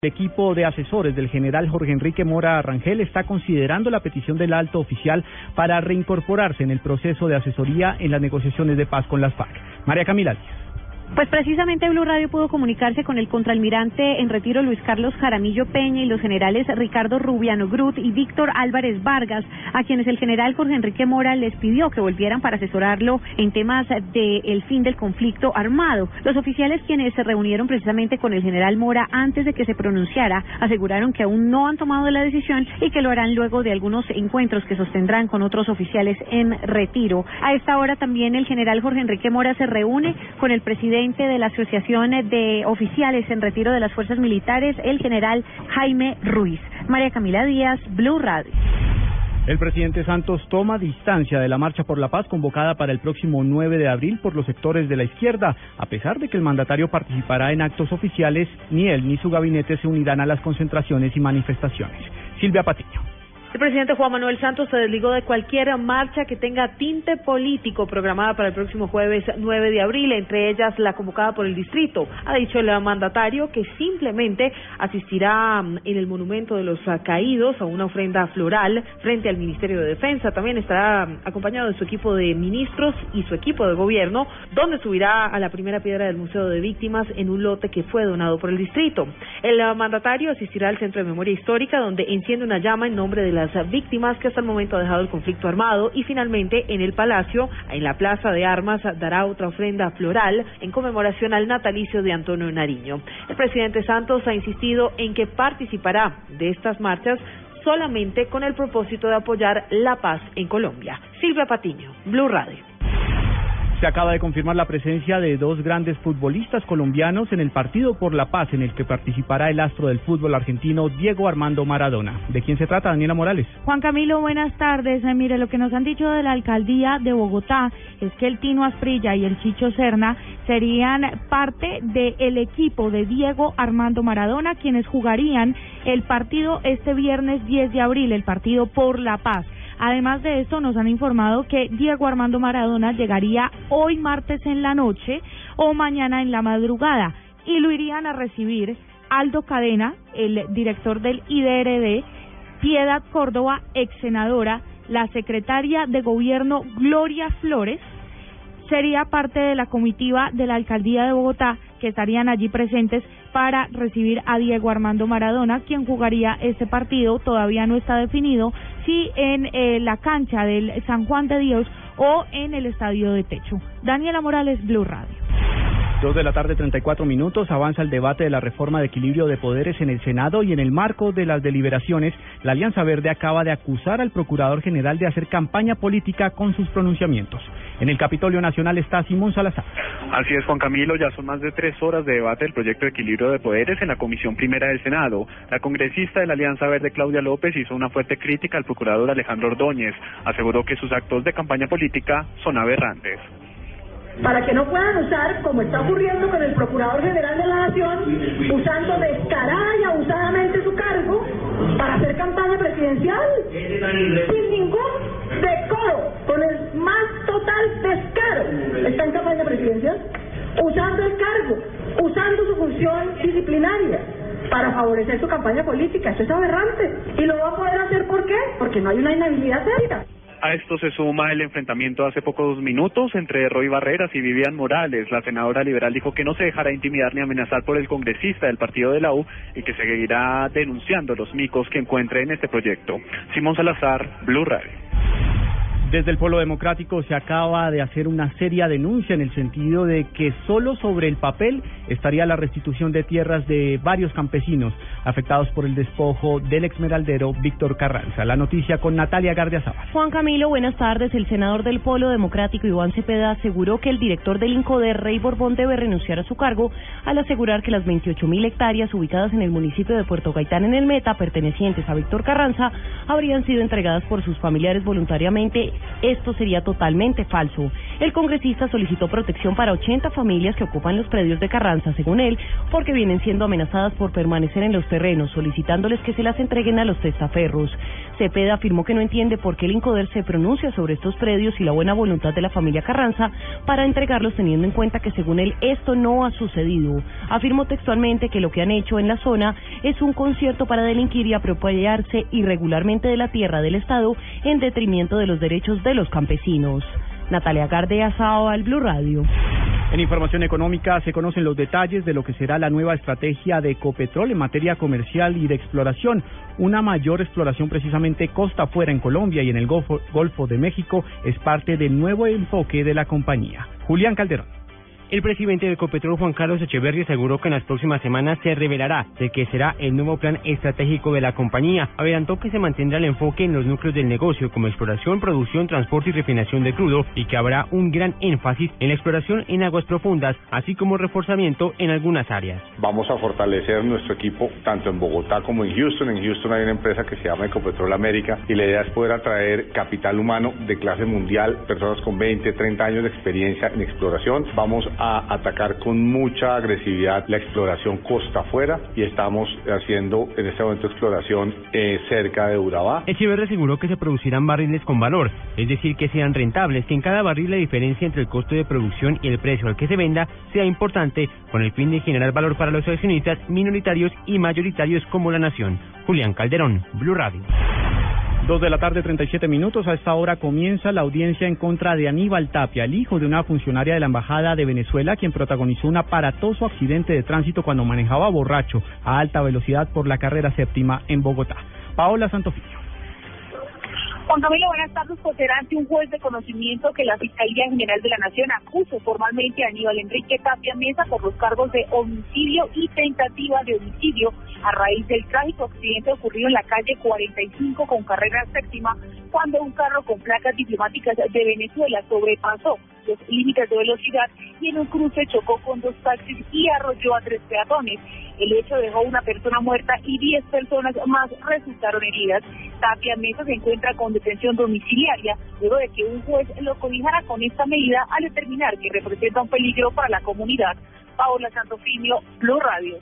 El equipo de asesores del general Jorge Enrique Mora Rangel está considerando la petición del alto oficial para reincorporarse en el proceso de asesoría en las negociaciones de paz con las FARC. María Camila Díaz. Pues precisamente Blue Radio pudo comunicarse con el contraalmirante en retiro Luis Carlos Jaramillo Peña y los generales Ricardo Rubiano Grut y Víctor Álvarez Vargas, a quienes el general Jorge Enrique Mora les pidió que volvieran para asesorarlo en temas del fin del conflicto armado. Los oficiales quienes se reunieron precisamente con el general Mora antes de que se pronunciara aseguraron que aún no han tomado la decisión y que lo harán luego de algunos encuentros que sostendrán con otros oficiales en retiro. A esta hora también el general Jorge Enrique Mora se reúne con el presidente de la Asociación de Oficiales en Retiro de las Fuerzas Militares, el general Jaime Ruiz. María Camila Díaz, Blue Radio. El presidente Santos toma distancia de la Marcha por la Paz convocada para el próximo 9 de abril por los sectores de la izquierda, a pesar de que el mandatario participará en actos oficiales, ni él ni su gabinete se unirán a las concentraciones y manifestaciones. Silvia Patiño. El presidente Juan Manuel Santos se desligó de cualquier marcha que tenga tinte político programada para el próximo jueves 9 de abril, entre ellas la convocada por el distrito. Ha dicho el mandatario que simplemente asistirá mm, en el monumento de los caídos a una ofrenda floral frente al Ministerio de Defensa. También estará mm, acompañado de su equipo de ministros y su equipo de gobierno, donde subirá a la primera piedra del Museo de Víctimas en un lote que fue donado por el distrito. El mandatario asistirá al Centro de Memoria Histórica, donde enciende una llama en nombre de las víctimas que hasta el momento ha dejado el conflicto armado y finalmente en el Palacio, en la Plaza de Armas, dará otra ofrenda floral en conmemoración al natalicio de Antonio Nariño. El presidente Santos ha insistido en que participará de estas marchas solamente con el propósito de apoyar la paz en Colombia. Silvia Patiño, Blue Radio. Se acaba de confirmar la presencia de dos grandes futbolistas colombianos en el partido por la paz en el que participará el astro del fútbol argentino Diego Armando Maradona. ¿De quién se trata, Daniela Morales? Juan Camilo, buenas tardes. Eh, mire, lo que nos han dicho de la alcaldía de Bogotá es que el Tino Asprilla y el Chicho Serna serían parte del equipo de Diego Armando Maradona, quienes jugarían el partido este viernes 10 de abril, el partido por la paz. Además de esto, nos han informado que Diego Armando Maradona llegaría hoy martes en la noche o mañana en la madrugada y lo irían a recibir Aldo Cadena, el director del IDRD, Piedad Córdoba, ex senadora, la secretaria de gobierno Gloria Flores, sería parte de la comitiva de la alcaldía de Bogotá que estarían allí presentes para recibir a Diego Armando Maradona, quien jugaría este partido, todavía no está definido, si en eh, la cancha del San Juan de Dios o en el estadio de Techo. Daniela Morales, Blue Radio. Dos de la tarde, 34 minutos, avanza el debate de la reforma de equilibrio de poderes en el Senado y en el marco de las deliberaciones, la Alianza Verde acaba de acusar al Procurador General de hacer campaña política con sus pronunciamientos. En el Capitolio Nacional está Simón Salazar. Así es, Juan Camilo, ya son más de tres horas de debate del proyecto de equilibrio de poderes en la Comisión Primera del Senado. La congresista de la Alianza Verde, Claudia López, hizo una fuerte crítica al Procurador Alejandro Ordóñez. Aseguró que sus actos de campaña política son aberrantes para que no puedan usar, como está ocurriendo con el Procurador General de la Nación, usando descarada y abusadamente su cargo para hacer campaña presidencial, sin ningún decoro, con el más. ¿Está en campaña presidencial? Usando el cargo, usando su función disciplinaria para favorecer su campaña política. Eso es aberrante. Y lo va a poder hacer ¿por qué? Porque no hay una inhabilidad seria. A esto se suma el enfrentamiento hace pocos minutos entre Roy Barreras y Vivian Morales. La senadora liberal dijo que no se dejará intimidar ni amenazar por el congresista del partido de la U y que seguirá denunciando los micos que encuentre en este proyecto. Simón Salazar, Blue Radio. Desde el Polo Democrático se acaba de hacer una seria denuncia en el sentido de que solo sobre el papel estaría la restitución de tierras de varios campesinos afectados por el despojo del exmeraldero Víctor Carranza. La noticia con Natalia Gardiazabal. Juan Camilo, buenas tardes. El senador del Polo Democrático, Iván Cepeda, aseguró que el director del de Rey Borbón, debe renunciar a su cargo al asegurar que las 28.000 hectáreas ubicadas en el municipio de Puerto Gaitán en el Meta, pertenecientes a Víctor Carranza, habrían sido entregadas por sus familiares voluntariamente esto sería totalmente falso. El congresista solicitó protección para 80 familias que ocupan los predios de Carranza, según él, porque vienen siendo amenazadas por permanecer en los terrenos, solicitándoles que se las entreguen a los testaferros. Cepeda afirmó que no entiende por qué el Incoder se pronuncia sobre estos predios y la buena voluntad de la familia Carranza para entregarlos teniendo en cuenta que según él esto no ha sucedido. Afirmó textualmente que lo que han hecho en la zona es un concierto para delinquir y apropiarse irregularmente de la tierra del Estado en detrimento de los derechos de los campesinos. Natalia Gardea, Sao al Blue Radio. En información económica se conocen los detalles de lo que será la nueva estrategia de Ecopetrol en materia comercial y de exploración. Una mayor exploración precisamente costa afuera en Colombia y en el Golfo, Golfo de México es parte del nuevo enfoque de la compañía. Julián Calderón. El presidente de Ecopetrol, Juan Carlos Echeverri, aseguró que en las próximas semanas se revelará de qué será el nuevo plan estratégico de la compañía. Adelantó que se mantendrá el enfoque en los núcleos del negocio como exploración, producción, transporte y refinación de crudo y que habrá un gran énfasis en la exploración en aguas profundas, así como reforzamiento en algunas áreas. Vamos a fortalecer nuestro equipo tanto en Bogotá como en Houston. En Houston hay una empresa que se llama Ecopetrol América y la idea es poder atraer capital humano de clase mundial, personas con 20, 30 años de experiencia en exploración. Vamos a atacar con mucha agresividad la exploración costa afuera y estamos haciendo en este momento exploración eh, cerca de Urabá. Echeverri aseguró que se producirán barriles con valor, es decir, que sean rentables, que en cada barril la diferencia entre el costo de producción y el precio al que se venda sea importante con el fin de generar valor para los accionistas minoritarios y mayoritarios como la nación. Julián Calderón, Blue Radio. Dos de la tarde, 37 minutos. A esta hora comienza la audiencia en contra de Aníbal Tapia, el hijo de una funcionaria de la Embajada de Venezuela, quien protagonizó un aparatoso accidente de tránsito cuando manejaba borracho a alta velocidad por la carrera séptima en Bogotá. Paola Santofilio. Juan Camilo, buenas tardes. Pues será ante un juez de conocimiento que la Fiscalía General de la Nación acusó formalmente a Aníbal Enrique Tapia Mesa por los cargos de homicidio y tentativa de homicidio a raíz del trágico accidente ocurrido en la calle 45 con carrera séptima cuando un carro con placas diplomáticas de Venezuela sobrepasó límites de velocidad y en un cruce chocó con dos taxis y arrolló a tres peatones. El hecho dejó una persona muerta y diez personas más resultaron heridas. Tapia Mesa se encuentra con detención domiciliaria luego de que un juez lo cobijara con esta medida al determinar que representa un peligro para la comunidad. Paola Santofimio, Blue Radio.